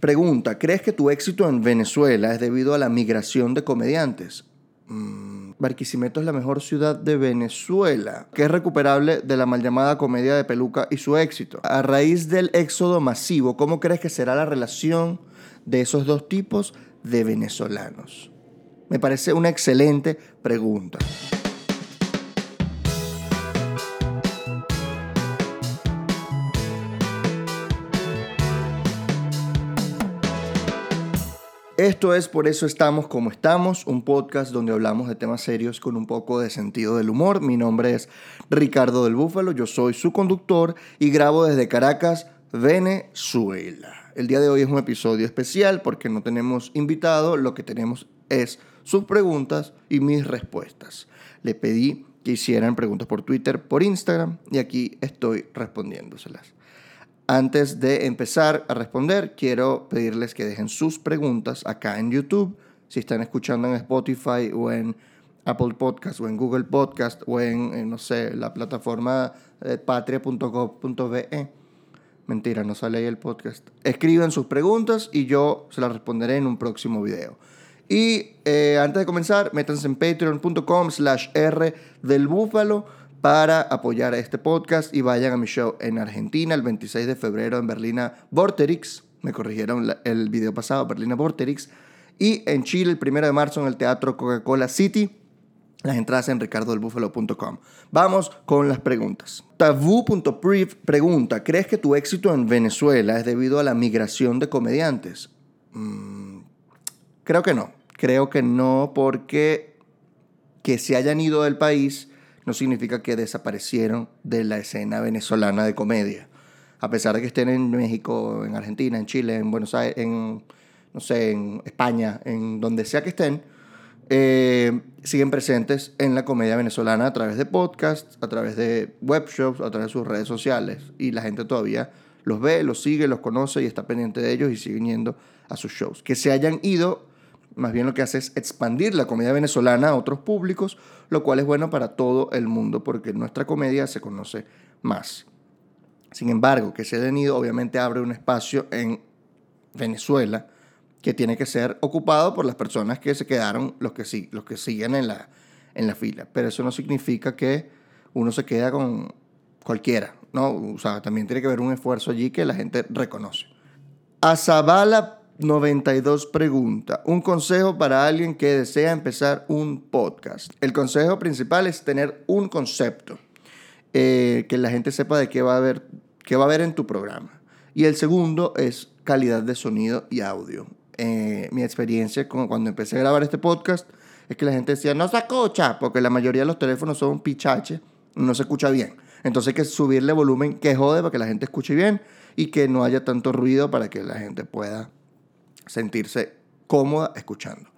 Pregunta, ¿crees que tu éxito en Venezuela es debido a la migración de comediantes? Mm, Barquisimeto es la mejor ciudad de Venezuela, que es recuperable de la mal llamada comedia de peluca y su éxito. A raíz del éxodo masivo, ¿cómo crees que será la relación de esos dos tipos de venezolanos? Me parece una excelente pregunta. Esto es Por eso estamos como estamos, un podcast donde hablamos de temas serios con un poco de sentido del humor. Mi nombre es Ricardo del Búfalo, yo soy su conductor y grabo desde Caracas, Venezuela. El día de hoy es un episodio especial porque no tenemos invitado, lo que tenemos es sus preguntas y mis respuestas. Le pedí que hicieran preguntas por Twitter, por Instagram y aquí estoy respondiéndoselas. Antes de empezar a responder, quiero pedirles que dejen sus preguntas acá en YouTube. Si están escuchando en Spotify o en Apple Podcast o en Google Podcast o en, no sé, la plataforma de patria.gov.be. Mentira, no sale ahí el podcast. Escriban sus preguntas y yo se las responderé en un próximo video. Y eh, antes de comenzar, métanse en patreon.com slash r del búfalo para apoyar este podcast y vayan a mi show en Argentina el 26 de febrero en Berlina Vorterix. Me corrigieron el video pasado, Berlina Vorterix. Y en Chile el 1 de marzo en el Teatro Coca-Cola City. Las entradas en ricardodelbúfalo.com. Vamos con las preguntas. Tabú.priv pregunta, ¿crees que tu éxito en Venezuela es debido a la migración de comediantes? Mm, creo que no. Creo que no porque que se hayan ido del país no significa que desaparecieron de la escena venezolana de comedia. A pesar de que estén en México, en Argentina, en Chile, en Buenos Aires, en, no sé, en España, en donde sea que estén, eh, siguen presentes en la comedia venezolana a través de podcasts, a través de webshops, a través de sus redes sociales. Y la gente todavía los ve, los sigue, los conoce y está pendiente de ellos y siguen yendo a sus shows. Que se hayan ido más bien lo que hace es expandir la comedia venezolana a otros públicos, lo cual es bueno para todo el mundo porque nuestra comedia se conoce más. Sin embargo, que se hayan ido obviamente abre un espacio en Venezuela que tiene que ser ocupado por las personas que se quedaron, los que, sí, los que siguen en la, en la fila. Pero eso no significa que uno se queda con cualquiera, ¿no? O sea, también tiene que haber un esfuerzo allí que la gente reconoce. Azabala 92 pregunta. Un consejo para alguien que desea empezar un podcast. El consejo principal es tener un concepto. Eh, que la gente sepa de qué va, a haber, qué va a haber en tu programa. Y el segundo es calidad de sonido y audio. Eh, mi experiencia con, cuando empecé a grabar este podcast es que la gente decía, no se escucha, porque la mayoría de los teléfonos son pichache, no se escucha bien. Entonces hay que subirle volumen que jode para que la gente escuche bien y que no haya tanto ruido para que la gente pueda sentirse cómoda escuchando.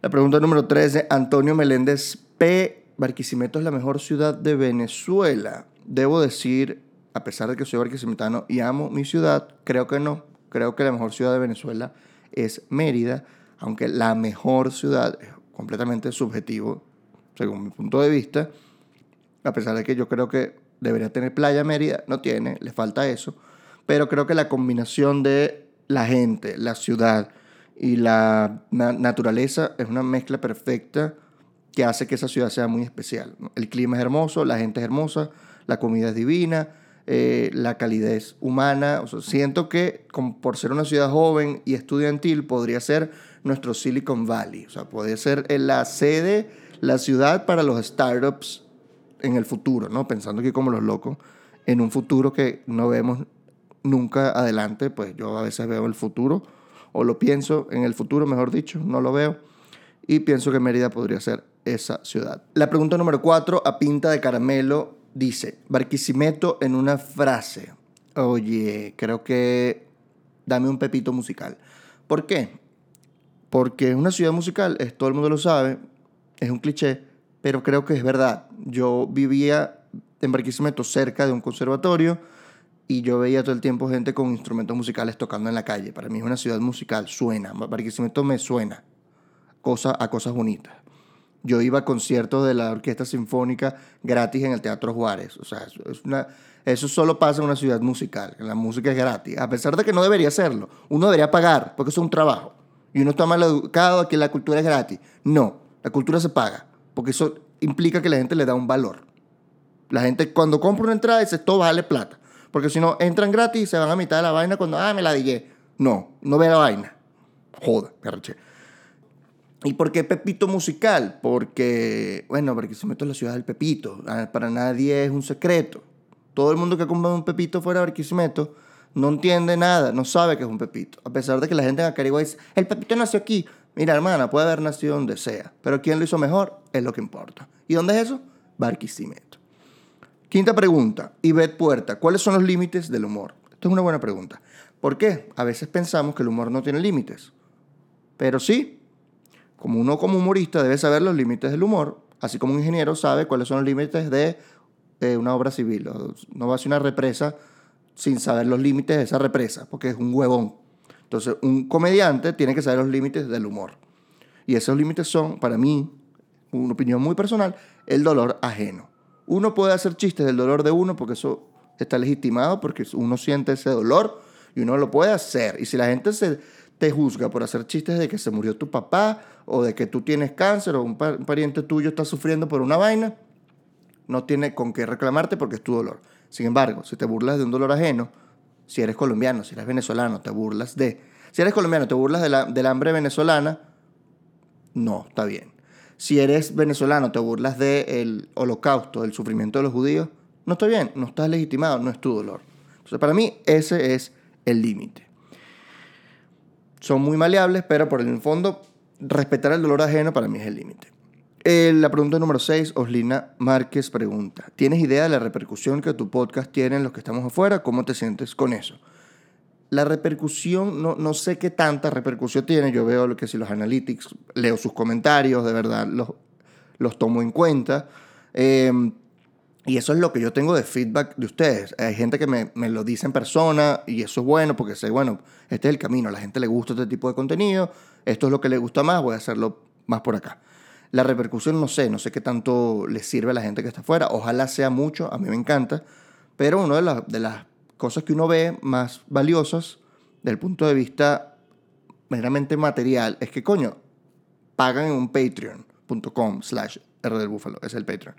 La pregunta número 13, Antonio Meléndez P. Barquisimeto es la mejor ciudad de Venezuela. Debo decir, a pesar de que soy barquisimetano y amo mi ciudad, creo que no. Creo que la mejor ciudad de Venezuela es Mérida, aunque la mejor ciudad es completamente subjetivo, según mi punto de vista. A pesar de que yo creo que debería tener playa Mérida, no tiene, le falta eso. Pero creo que la combinación de la gente, la ciudad y la naturaleza es una mezcla perfecta que hace que esa ciudad sea muy especial. El clima es hermoso, la gente es hermosa, la comida es divina, eh, la calidez humana. siento que por ser una ciudad joven y estudiantil podría ser nuestro Silicon Valley. O sea, podría ser la sede, la ciudad para los startups en el futuro, ¿no? Pensando que como los locos, en un futuro que no vemos nunca adelante, pues yo a veces veo el futuro, o lo pienso en el futuro, mejor dicho, no lo veo, y pienso que Mérida podría ser esa ciudad. La pregunta número cuatro, a pinta de caramelo, dice, Barquisimeto en una frase. Oye, creo que dame un pepito musical. ¿Por qué? Porque es una ciudad musical, es, todo el mundo lo sabe, es un cliché, pero creo que es verdad. Yo vivía en Barquisimeto cerca de un conservatorio, y yo veía todo el tiempo gente con instrumentos musicales tocando en la calle. Para mí es una ciudad musical, suena, Barquisimeto me suena cosa, a cosas bonitas. Yo iba a conciertos de la Orquesta Sinfónica gratis en el Teatro Juárez. O sea, eso, es una, eso solo pasa en una ciudad musical. La música es gratis. A pesar de que no debería serlo. Uno debería pagar, porque eso es un trabajo. Y uno está mal educado que la cultura es gratis. No, la cultura se paga. Porque eso implica que la gente le da un valor. La gente cuando compra una entrada dice, esto vale plata. Porque si no, entran gratis y se van a mitad de la vaina cuando, ah, me la dije. No, no ve la vaina. Joda, arreché. ¿Y por qué Pepito musical? Porque, bueno, porque se mete en la ciudad del Pepito. Ah, para nadie es un secreto. Todo el mundo que ha comprado un Pepito fuera de Barquisimeto no entiende nada, no sabe que es un Pepito. A pesar de que la gente en Acarigua dice, el Pepito nació aquí. Mira, hermana, puede haber nacido donde sea. Pero quién lo hizo mejor es lo que importa. ¿Y dónde es eso? Barquisimeto. Quinta pregunta. Ivette Puerta, ¿cuáles son los límites del humor? Esto es una buena pregunta. ¿Por qué? A veces pensamos que el humor no tiene límites. Pero sí, como uno como humorista debe saber los límites del humor, así como un ingeniero sabe cuáles son los límites de una obra civil. No va a ser una represa sin saber los límites de esa represa, porque es un huevón. Entonces, un comediante tiene que saber los límites del humor. Y esos límites son, para mí, una opinión muy personal, el dolor ajeno. Uno puede hacer chistes del dolor de uno porque eso está legitimado, porque uno siente ese dolor y uno lo puede hacer. Y si la gente se te juzga por hacer chistes de que se murió tu papá o de que tú tienes cáncer o un, pariente tuyo está sufriendo por una vaina, no tiene con qué reclamarte porque es tu dolor. Sin embargo, si te burlas de un dolor ajeno, si eres colombiano, si eres venezolano, te burlas de... Si eres colombiano, te burlas de la, del hambre venezolana, no, está bien. Si eres venezolano, te burlas del holocausto, del sufrimiento de los judíos, no está bien, no estás legitimado, no es tu dolor. Entonces, para mí, ese es el límite son muy maleables, pero por el fondo, respetar el dolor ajeno para mí es el límite. Eh, la pregunta número 6, Oslina Márquez pregunta, ¿tienes idea de la repercusión que tu podcast tiene en los que estamos afuera? ¿Cómo te sientes con eso? La repercusión, no, no sé qué tanta repercusión tiene, yo veo lo que si los analytics, leo sus comentarios, de verdad los, los tomo en cuenta. Eh, y eso es lo que yo tengo de feedback de ustedes. Hay gente que me, me, lo dice en persona y eso es bueno porque sé, bueno, este es el camino. A la gente le gusta este tipo de contenido. Esto es lo que le gusta más, voy a hacerlo más por acá. La repercusión no sé, no sé qué tanto le sirve a la gente que está afuera. Ojalá sea mucho, a mí me encanta. Pero una de las cosas que uno ve más valiosas del punto de vista meramente material es que, coño, pagan en un patreon.com slash R del Búfalo, es el Patreon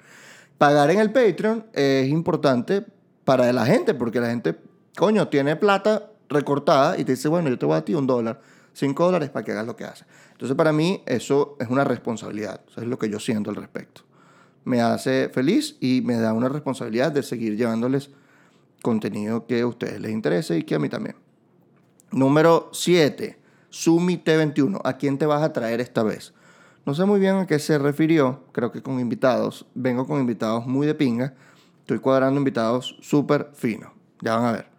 pagar en el Patreon es importante para la gente, porque la gente, coño, tiene plata recortada y te dice, bueno, yo te voy a ti un dólar, cinco dólares para que hagas lo que haces. Entonces, para mí, eso es una responsabilidad. Eso es lo que yo siento al respecto. Me hace feliz y me da una responsabilidad de seguir llevándoles contenido que a ustedes les interese y que a mí también. Número 7. Sumi T21. ¿A quién te vas a traer esta vez? No sé muy bien a qué se refirió, creo que con invitados. Vengo con invitados muy de pinga. Estoy cuadrando invitados súper finos. Ya van a ver.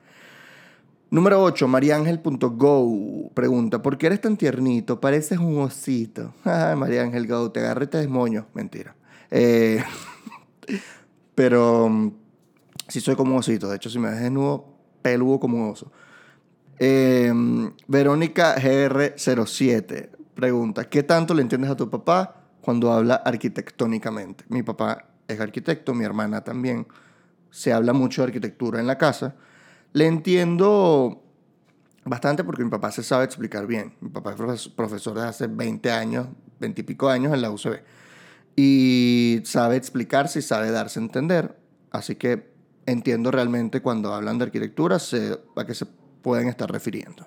Número 8, mariangel.go pregunta, ¿por qué eres tan tiernito? Pareces un osito. Ay, Mariángel Go, te agarré y te desmoño. Mentira. Eh, pero mm, sí soy como un osito. De hecho, si me ves desnudo, peludo como un oso. Eh, Verónica GR07 Pregunta, ¿qué tanto le entiendes a tu papá cuando habla arquitectónicamente? Mi papá es arquitecto, mi hermana también. Se habla mucho de arquitectura en la casa. Le entiendo bastante porque mi papá se sabe explicar bien. Mi papá es profesor de hace 20 años, 20 y pico años en la UCB. Y sabe explicarse y sabe darse a entender. Así que entiendo realmente cuando hablan de arquitectura a qué se pueden estar refiriendo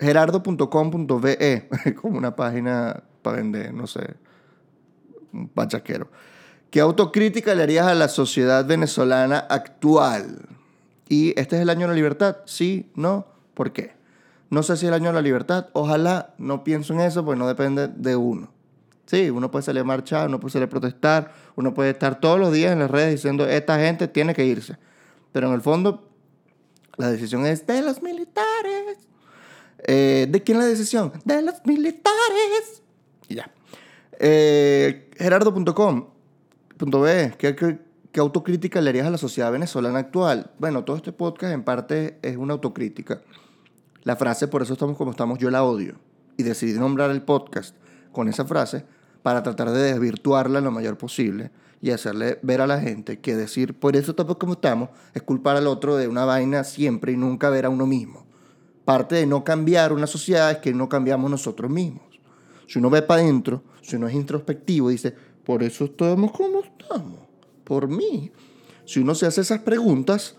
gerardo.com.be, como una página para vender, no sé, un pachaquero. ¿Qué autocrítica le harías a la sociedad venezolana actual? ¿Y este es el año de la libertad? Sí, no, ¿por qué? No sé si es el año de la libertad, ojalá, no pienso en eso, pues no depende de uno. Sí, uno puede salir a marchar, uno puede salir a protestar, uno puede estar todos los días en las redes diciendo, esta gente tiene que irse. Pero en el fondo, la decisión es de los militares. Eh, ¿De quién la decisión? De los militares. Y ya. Eh, Gerardo.com.be. ¿Qué, qué, qué autocrítica le harías a la sociedad venezolana actual? Bueno, todo este podcast en parte es una autocrítica. La frase, por eso estamos como estamos, yo la odio. Y decidí nombrar el podcast con esa frase, para tratar de desvirtuarla lo mayor posible y hacerle ver a la gente que decir, por eso estamos como estamos, es culpar al otro de una vaina siempre y nunca ver a uno mismo. Parte de no cambiar una sociedad es que no cambiamos nosotros mismos. Si uno ve para adentro, si uno es introspectivo, dice, por eso estamos como estamos, por mí. Si uno se hace esas preguntas,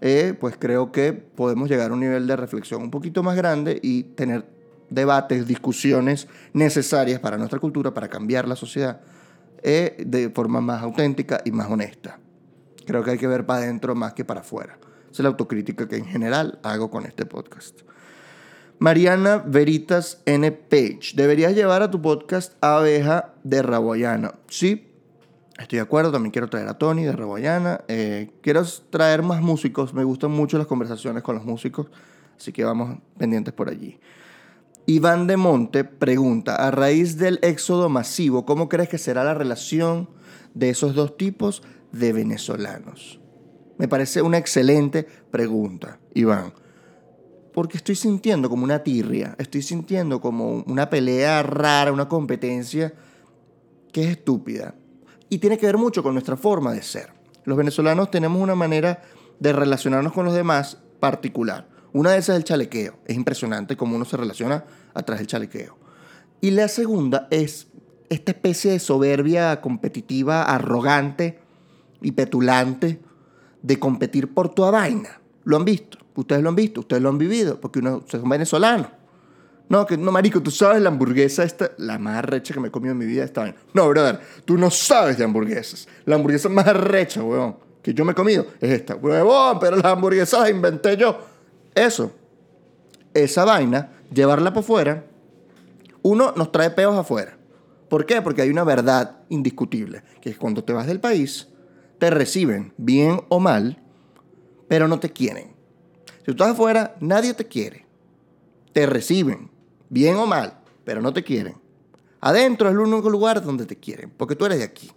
eh, pues creo que podemos llegar a un nivel de reflexión un poquito más grande y tener debates, discusiones necesarias para nuestra cultura, para cambiar la sociedad eh, de forma más auténtica y más honesta. Creo que hay que ver para adentro más que para afuera. Esa es la autocrítica que en general hago con este podcast. Mariana Veritas N. Page. Deberías llevar a tu podcast Abeja de Raboyana. Sí, estoy de acuerdo. También quiero traer a Tony de Raboyana. Eh, quiero traer más músicos. Me gustan mucho las conversaciones con los músicos. Así que vamos pendientes por allí. Iván de Monte pregunta, a raíz del éxodo masivo, ¿cómo crees que será la relación de esos dos tipos de venezolanos? Me parece una excelente pregunta, Iván. Porque estoy sintiendo como una tirria, estoy sintiendo como una pelea rara, una competencia que es estúpida. Y tiene que ver mucho con nuestra forma de ser. Los venezolanos tenemos una manera de relacionarnos con los demás particular. Una de esas es el chalequeo. Es impresionante cómo uno se relaciona atrás del chalequeo. Y la segunda es esta especie de soberbia competitiva, arrogante y petulante de competir por toda vaina. ¿Lo han visto? Ustedes lo han visto, ustedes lo han vivido, porque uno es un venezolano. No, que no, marico, tú sabes la hamburguesa esta, la más recha que me he comido en mi vida esta vaina. No, brother, tú no sabes de hamburguesas. La hamburguesa más recha, weón, que yo me he comido es esta. Huevón, pero las hamburguesas las inventé yo. Eso, esa vaina, llevarla para afuera, uno nos trae peos afuera. ¿Por qué? Porque hay una verdad indiscutible, que es cuando te vas del país, te reciben bien o mal, pero no te quieren. Si tú estás afuera, nadie te quiere. Te reciben, bien o mal, pero no te quieren. Adentro es el único lugar donde te quieren, porque tú eres de aquí.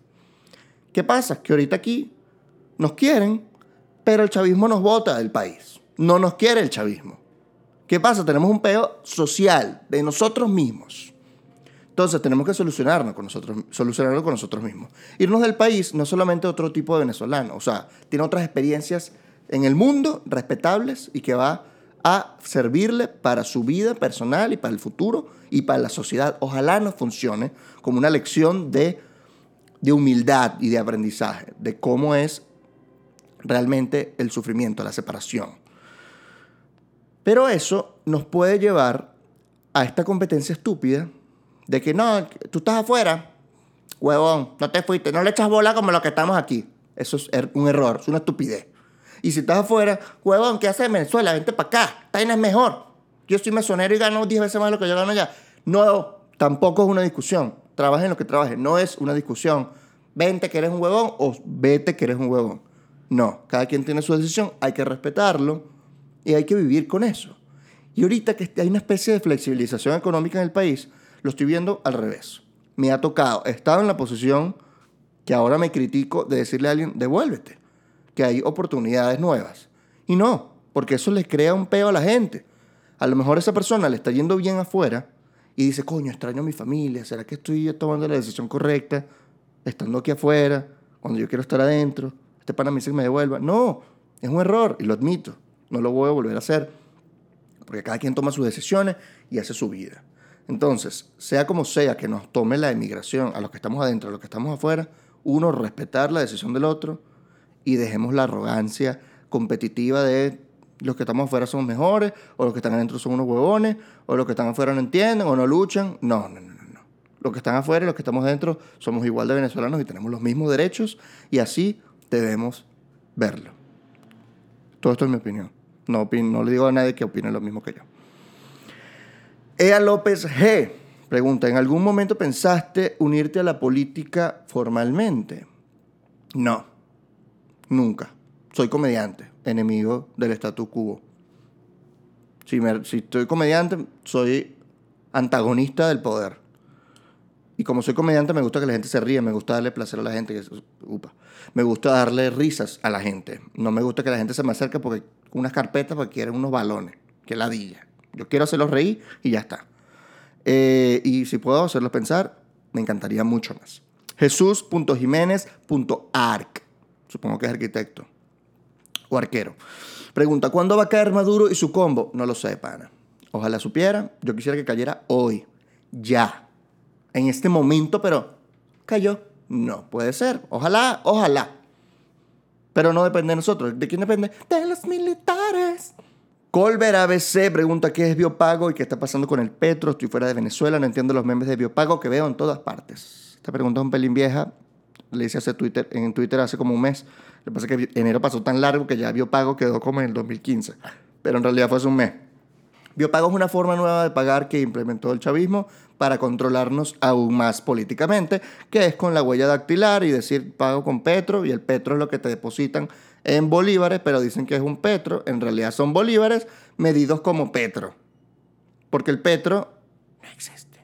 ¿Qué pasa? Que ahorita aquí nos quieren, pero el chavismo nos bota del país no nos quiere el chavismo. ¿Qué pasa? Tenemos un peo social de nosotros mismos. Entonces tenemos que solucionarnos con nosotros, solucionarlo con nosotros mismos. Irnos del país no es solamente otro tipo de venezolano, o sea, tiene otras experiencias en el mundo respetables y que va a servirle para su vida personal y para el futuro y para la sociedad. Ojalá nos funcione como una lección de, de humildad y de aprendizaje, de cómo es realmente el sufrimiento, la separación. Pero eso nos puede llevar a esta competencia estúpida de que no, tú estás afuera, huevón, no te fuiste, no le echas bola como los que estamos aquí. Eso es er, un error, es una estupidez. Y si estás afuera, huevón, ¿qué haces en Venezuela? Vente para acá, esta es mejor. Yo soy mesonero y gano 10 veces más de lo que yo gano allá. No, tampoco es una discusión. Trabaje en lo que trabaje, no es una discusión. Vente que eres un huevón o vete que eres un huevón. No, cada quien tiene su decisión, hay que respetarlo y hay que vivir con eso. Y ahorita que hay una especie de flexibilización económica en el país, lo estoy viendo al revés. Me ha tocado, he estado en la posición que ahora me critico de decirle a alguien, devuélvete, que hay oportunidades nuevas. Y no, porque eso les crea un peo a la gente. A lo mejor esa persona le está yendo bien afuera y dice, coño, extraño a mi familia, ¿será que estoy tomando la decisión correcta estando aquí afuera, cuando yo quiero estar adentro? Este pana me dice que me devuelva. No, es un error y lo admito. No lo voy a volver a hacer. Porque cada quien toma sus decisiones y hace su vida. Entonces, sea como sea que nos tome la emigración, a los que estamos adentro, a los que estamos afuera, uno, respetar la decisión del otro y dejemos la arrogancia competitiva de los que estamos afuera somos mejores, o los que están adentro son unos huevones, o los que están afuera no entienden o no luchan. No, no, no, no. Los que están afuera y los que estamos adentro somos igual de venezolanos y tenemos los mismos derechos y así debemos verlo. Todo esto es mi opinión. No, no le digo a nadie que opine lo mismo que yo. Ea López G. Pregunta, ¿en algún momento pensaste unirte a la política formalmente? No, nunca. Soy comediante, enemigo del status quo. Si, si estoy comediante, soy antagonista del poder. Y como soy comediante, me gusta que la gente se ríe, me gusta darle placer a la gente. upa, me gusta darle risas a la gente. No me gusta que la gente se me acerque porque unas carpetas porque quieren unos balones. Que ladilla. Yo quiero hacerlos reír y ya está. Eh, y si puedo hacerlos pensar, Me encantaría mucho más. Jesús.jiménez.arc. Supongo que es arquitecto. O arquero. Pregunta, ¿cuándo va a caer Maduro y su combo? No lo sé, pana. Ojalá supiera. Yo quisiera que cayera hoy. Ya. En este momento, pero cayó. No, puede ser. Ojalá, ojalá. Pero no depende de nosotros. ¿De quién depende? De los militares. Colbert ABC pregunta qué es biopago y qué está pasando con el petro. Estoy fuera de Venezuela, no entiendo los memes de biopago que veo en todas partes. Esta pregunta es un pelín vieja. Le hice hace Twitter, en Twitter hace como un mes. Lo que pasa es que enero pasó tan largo que ya biopago quedó como en el 2015. Pero en realidad fue hace un mes. Biopago es una forma nueva de pagar que implementó el chavismo para controlarnos aún más políticamente, que es con la huella dactilar y decir pago con petro y el petro es lo que te depositan en bolívares, pero dicen que es un petro, en realidad son bolívares medidos como petro. Porque el petro no existe.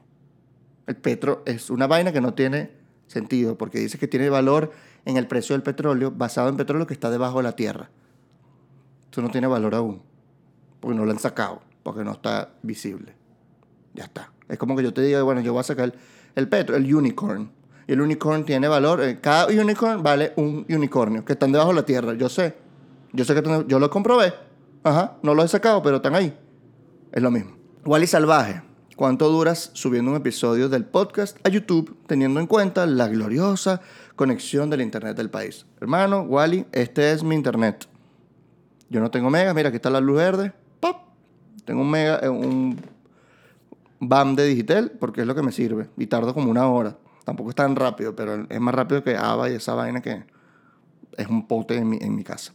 El petro es una vaina que no tiene sentido, porque dice que tiene valor en el precio del petróleo basado en petróleo que está debajo de la tierra. Eso no tiene valor aún, porque no lo han sacado, porque no está visible. Ya está. Es como que yo te diga, bueno, yo voy a sacar el petro, el unicorn. Y el unicorn tiene valor. Eh, cada unicorn vale un unicornio, que están debajo de la tierra. Yo sé. Yo sé que yo lo comprobé. Ajá, no lo he sacado, pero están ahí. Es lo mismo. Wally Salvaje. ¿Cuánto duras subiendo un episodio del podcast a YouTube teniendo en cuenta la gloriosa conexión del internet del país? Hermano, Wally, este es mi internet. Yo no tengo mega, mira, aquí está la luz verde. ¡Pop! Tengo un mega, eh, un BAM de Digital porque es lo que me sirve y tardo como una hora. Tampoco es tan rápido, pero es más rápido que ABA y esa vaina que es un pote en mi, en mi casa.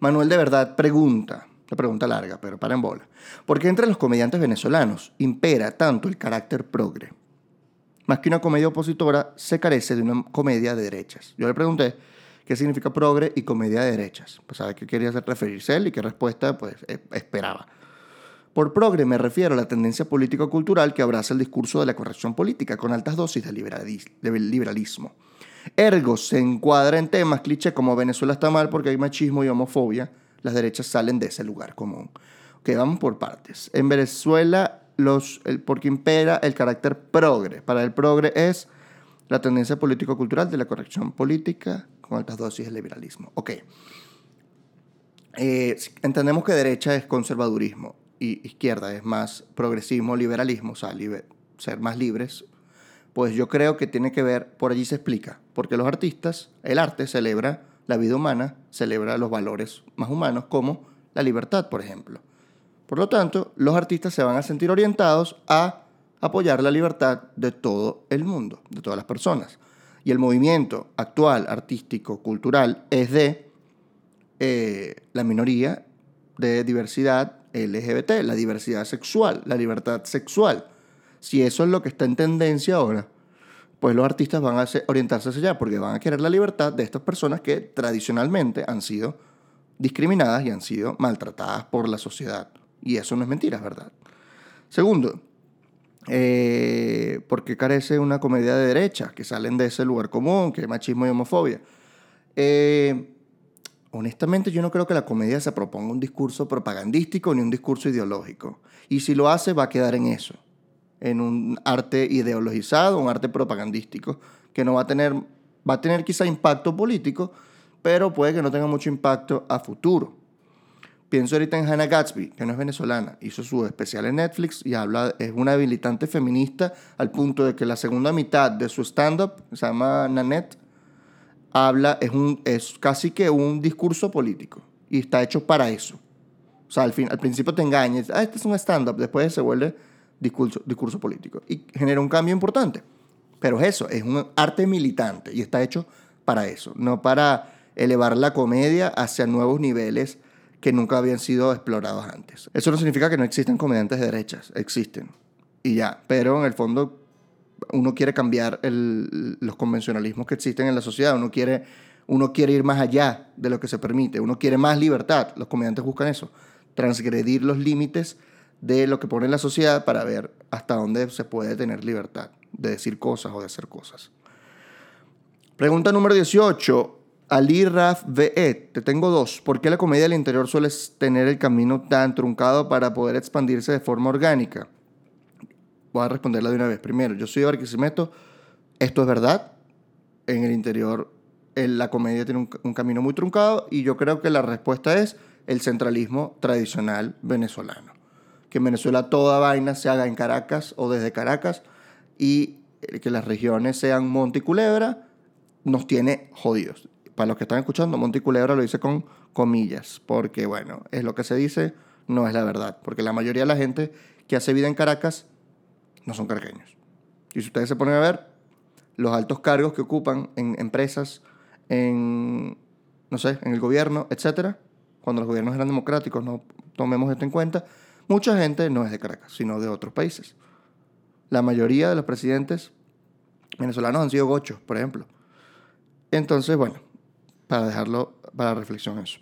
Manuel de verdad pregunta, la pregunta larga, pero para en bola. ¿Por qué entre los comediantes venezolanos impera tanto el carácter progre? Más que una comedia opositora, se carece de una comedia de derechas. Yo le pregunté qué significa progre y comedia de derechas. Pues sabe qué quería referirse él y qué respuesta pues e, esperaba. Por progre me refiero a la tendencia político-cultural que abraza el discurso de la corrección política con altas dosis de, liberalismo. Ergo se encuadra en temas cliché como Venezuela está mal porque hay machismo y homofobia. Las derechas salen de ese lugar común. Ok, vamos por partes. En Venezuela, los, el, porque impera el carácter progre. Para el progre es la tendencia político-cultural de la corrección política con altas dosis de liberalismo. Ok. Eh, entendemos que derecha es conservadurismo izquierda es más progresismo, liberalismo, o sea, ser más libres, pues yo creo que tiene que ver, por allí se explica, porque los artistas, el arte celebra la vida humana, celebra los valores más humanos como la libertad, por ejemplo. Por lo tanto, los artistas se van a sentir orientados a apoyar la libertad de todo el mundo, de todas las personas. Y el movimiento actual, artístico, cultural, es de eh, la minoría de diversidad LGBT, la diversidad sexual, la libertad sexual. Si eso es lo que está en tendencia ahora, pues los artistas van a orientarse hacia allá porque van a querer la libertad de estas personas que tradicionalmente han sido discriminadas y han sido maltratadas por la sociedad. Y eso no es mentira, es verdad. Segundo, eh, porque carece una comedia de derecha que salen de ese lugar común, que es machismo y homofobia. Eh, honestamente yo no creo que la comedia se proponga un discurso propagandístico ni un discurso ideológico. Y si lo hace, va a quedar en eso, en un arte ideologizado, un arte propagandístico, que no va a tener, va a tener quizá impacto político, pero puede que no tenga mucho impacto a futuro. Pienso ahorita en Hannah Gatsby, que no es venezolana, hizo su especial en Netflix y habla, es una habilitante feminista al punto de que la segunda mitad de su stand-up, se llama Nanette, habla, es, un, es casi que un discurso político y está hecho para eso. O sea, al, fin, al principio te engañas, ah, este es un stand-up, después se vuelve discurso, discurso político y genera un cambio importante. Pero es eso, es un arte militante y está hecho para eso, no para elevar la comedia hacia nuevos niveles que nunca habían sido explorados antes. Eso no significa que no existan comediantes de derechas, existen. Y ya, pero en el fondo uno quiere cambiar los convencionalismos que existen en la sociedad, uno quiere, uno quiere ir más allá de lo que se permite, uno quiere más libertad, los comediantes buscan eso, transgredir los límites de lo que pone la sociedad para ver hasta dónde se puede tener libertad de decir cosas o de hacer cosas. Pregunta número 18. Ali Raf VE, te tengo dos. ¿Por qué la comedia del interior suele tener el camino tan truncado para poder expandirse de forma orgánica? Voy a responderla de una vez. Primero, yo soy de Barquisimeto, Esto es verdad. En el interior la comedia tiene un, camino muy truncado y yo creo que la respuesta es el centralismo tradicional venezolano. Que en Venezuela toda vaina se haga en Caracas o desde Caracas y que las regiones sean Monte y Culebra nos tiene jodidos. Para los que están escuchando, Monte Culebra lo dice con comillas, porque bueno, es lo que se dice, no es la verdad, porque la mayoría de la gente que hace vida en Caracas no son caraqueños. Y si ustedes se ponen a ver, los altos cargos que ocupan en empresas en, no sé, en el gobierno, etcétera, cuando los gobiernos eran democráticos, no tomemos esto en cuenta, mucha gente no es de Caracas, sino de otros países. La mayoría de los presidentes venezolanos han sido gochos, por ejemplo. Entonces, bueno, para dejarlo para reflexión eso.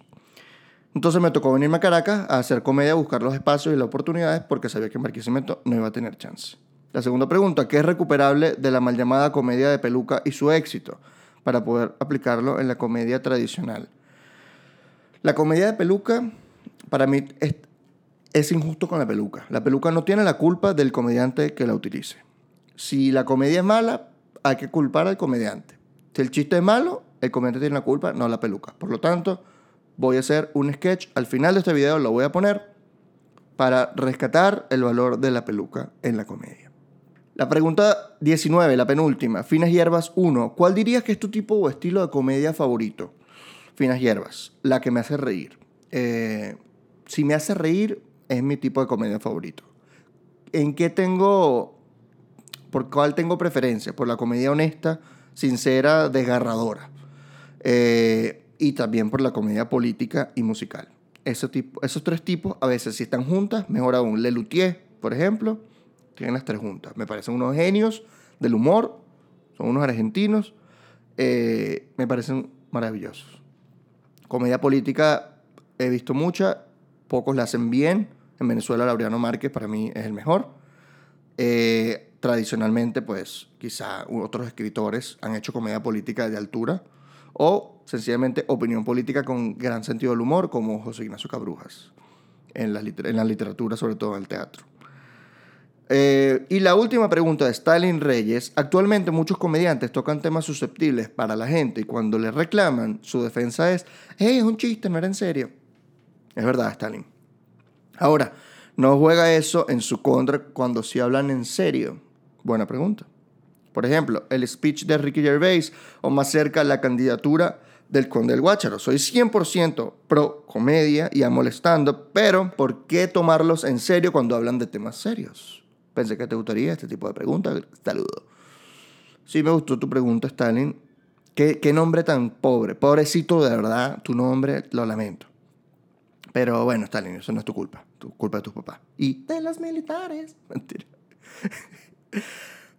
Entonces me tocó venirme a Caracas a hacer comedia, a buscar los espacios y las oportunidades porque sabía que en Barquisimeto no iba a tener chance. La segunda pregunta, ¿qué es recuperable de la mal llamada comedia de peluca y su éxito? para poder aplicarlo en la comedia tradicional. La comedia de peluca, para mí, es, injusto con la peluca. La peluca no tiene la culpa del comediante que la utilice. Si la comedia es mala, hay que culpar al comediante. Si el chiste es malo, el comediante tiene la culpa, no la peluca. Por lo tanto, voy a hacer un sketch. Al final de este video lo voy a poner para rescatar el valor de la peluca en la comedia. La pregunta 19, la penúltima. Finas Hierbas 1. ¿Cuál dirías que es tu tipo o estilo de comedia favorito? Finas Hierbas. La que me hace reír. Eh, si me hace reír, es mi tipo de comedia favorito. ¿En qué tengo... ¿Por cuál tengo preferencia? Por la comedia honesta, sincera, desgarradora. Eh, y también por la comedia política y musical. Ese tipo, esos tres tipos, a veces si están juntas, mejor aún. Lelutier, por ejemplo tienen las tres juntas. Me parecen unos genios del humor, son unos argentinos, eh, me parecen maravillosos. Comedia política he visto mucha, pocos la hacen bien. En Venezuela, Laureano Márquez para mí es el mejor. Eh, tradicionalmente, pues quizá otros escritores han hecho comedia política de altura o sencillamente opinión política con gran sentido del humor, como José Ignacio Cabrujas, en la, en la literatura, sobre todo en el teatro. Eh, y la última pregunta de Stalin Reyes. Actualmente muchos comediantes tocan temas susceptibles para la gente y cuando le reclaman, su defensa es, hey, es un chiste, no era en serio. Es verdad, Stalin. Ahora, ¿no juega eso en su contra cuando sí hablan en serio? Buena pregunta. Por ejemplo, el speech de Ricky Gervais o más cerca la candidatura del Conde del Guácharo. Soy 100% pro comedia y amo pero ¿por qué tomarlos en serio cuando hablan de temas serios? Pensé que te gustaría este tipo de preguntas. Saludo. Sí, me gustó tu pregunta, Stalin. ¿Qué, ¿Qué, nombre tan pobre? Pobrecito, de verdad, tu nombre, lo lamento. Pero bueno, Stalin, eso no es tu culpa. Tu culpa de tus papás. Y de los militares. Mentira.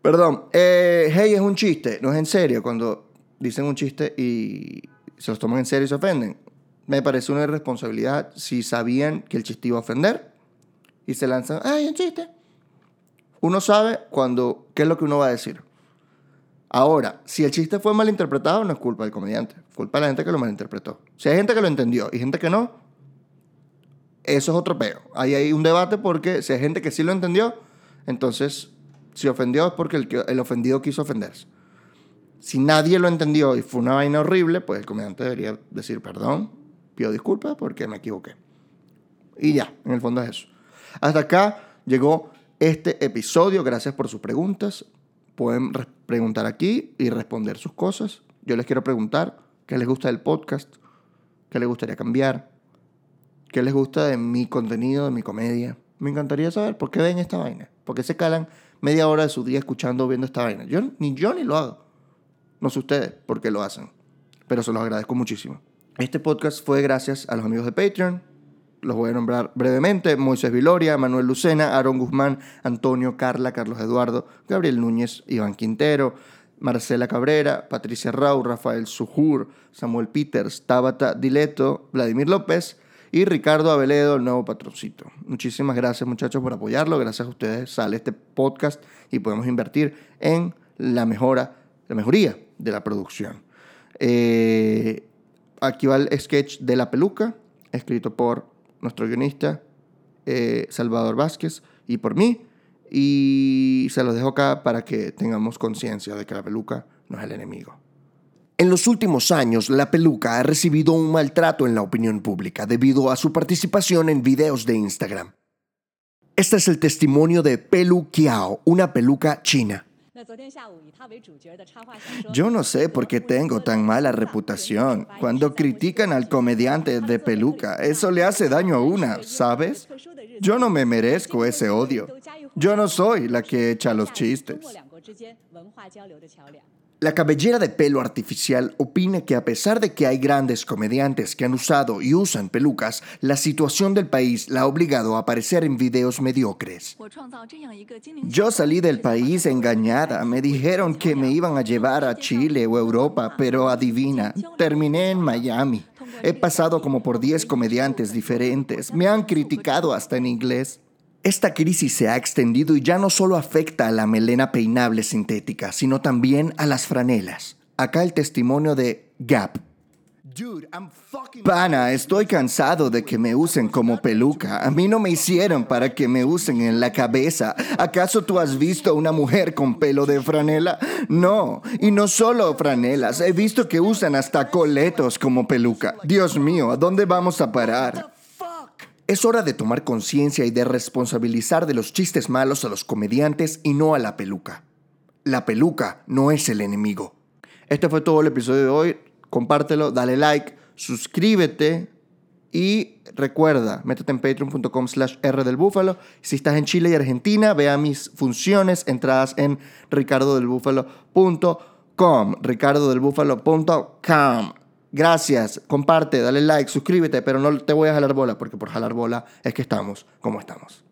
Perdón. Eh, hey, es un chiste. No es en serio. Cuando dicen un chiste y se los toman en serio y se ofenden. Me parece una irresponsabilidad si sabían que el chiste iba a ofender y se lanzan, ay, un chiste. Uno sabe cuando qué es lo que uno va a decir. Ahora, si el chiste fue mal interpretado, no es culpa del comediante, culpa de la gente que lo malinterpretó. Si hay gente que lo entendió y gente que no, eso es otro peo. Ahí hay un debate porque si hay gente que sí lo entendió, entonces si ofendió es porque el, el ofendido quiso ofenderse. Si nadie lo entendió y fue una vaina horrible, pues el comediante debería decir perdón, pido disculpas porque me equivoqué. Y ya, en el fondo es eso. Hasta acá llegó este episodio. Gracias por sus preguntas. Pueden preguntar aquí y responder sus cosas. Yo les quiero preguntar qué les gusta del podcast, qué les gustaría cambiar, qué les gusta de mi contenido, de mi comedia. Me encantaría saber por qué ven esta vaina, por qué se calan media hora de su día escuchando o viendo esta vaina. Yo, ni yo ni lo hago. No sé ustedes por qué lo hacen, pero se los agradezco muchísimo. Este podcast fue gracias a los amigos de Patreon, los voy a nombrar brevemente, Moisés Viloria, Manuel Lucena, Aaron Guzmán, Antonio, Carla, Carlos Eduardo, Gabriel Núñez, Iván Quintero, Marcela Cabrera, Patricia Rau, Rafael Sujur, Samuel Peters, Tabata Dileto, Vladimir López y Ricardo Aveledo, el nuevo patroncito. Muchísimas gracias muchachos por apoyarlo, gracias a ustedes sale este podcast y podemos invertir en la mejora, la mejoría de la producción. Eh, aquí va el sketch de la peluca, escrito por nuestro guionista eh, Salvador Vázquez y por mí. Y se los dejo acá para que tengamos conciencia de que la peluca no es el enemigo. En los últimos años, la peluca ha recibido un maltrato en la opinión pública debido a su participación en videos de Instagram. Este es el testimonio de Pelu Kiao, una peluca china. Yo no sé por qué tengo tan mala reputación. Cuando critican al comediante de peluca, eso le hace daño a una, ¿sabes? Yo no me merezco ese odio. Yo no soy la que echa los chistes. La cabellera de pelo artificial opina que a pesar de que hay grandes comediantes que han usado y usan pelucas, la situación del país la ha obligado a aparecer en videos mediocres. Yo salí del país engañada. Me dijeron que me iban a llevar a Chile o Europa, pero adivina, terminé en Miami. He pasado como por 10 comediantes diferentes. Me han criticado hasta en inglés. Esta crisis se ha extendido y ya no solo afecta a la melena peinable sintética, sino también a las franelas. Acá el testimonio de Gap. Pana, estoy cansado de que me usen como peluca. A mí no me hicieron para que me usen en la cabeza. ¿Acaso tú has visto a una mujer con pelo de franela? No. Y no solo franelas. He visto que usan hasta coletos como peluca. Dios mío, ¿a dónde vamos a parar? Es hora de tomar conciencia y de responsabilizar de los chistes malos a los comediantes y no a la peluca. La peluca no es el enemigo. Este fue todo el episodio de hoy. Compártelo, dale like, suscríbete y recuerda, métete en patreon.com slash R. Si estás en Chile y Argentina, vea mis funciones, entradas en ricardodelbúfalo.com, ricardodelbúfalo.com. Gracias, comparte, dale like, suscríbete, pero no te voy a jalar bola porque por jalar bola es que estamos como estamos.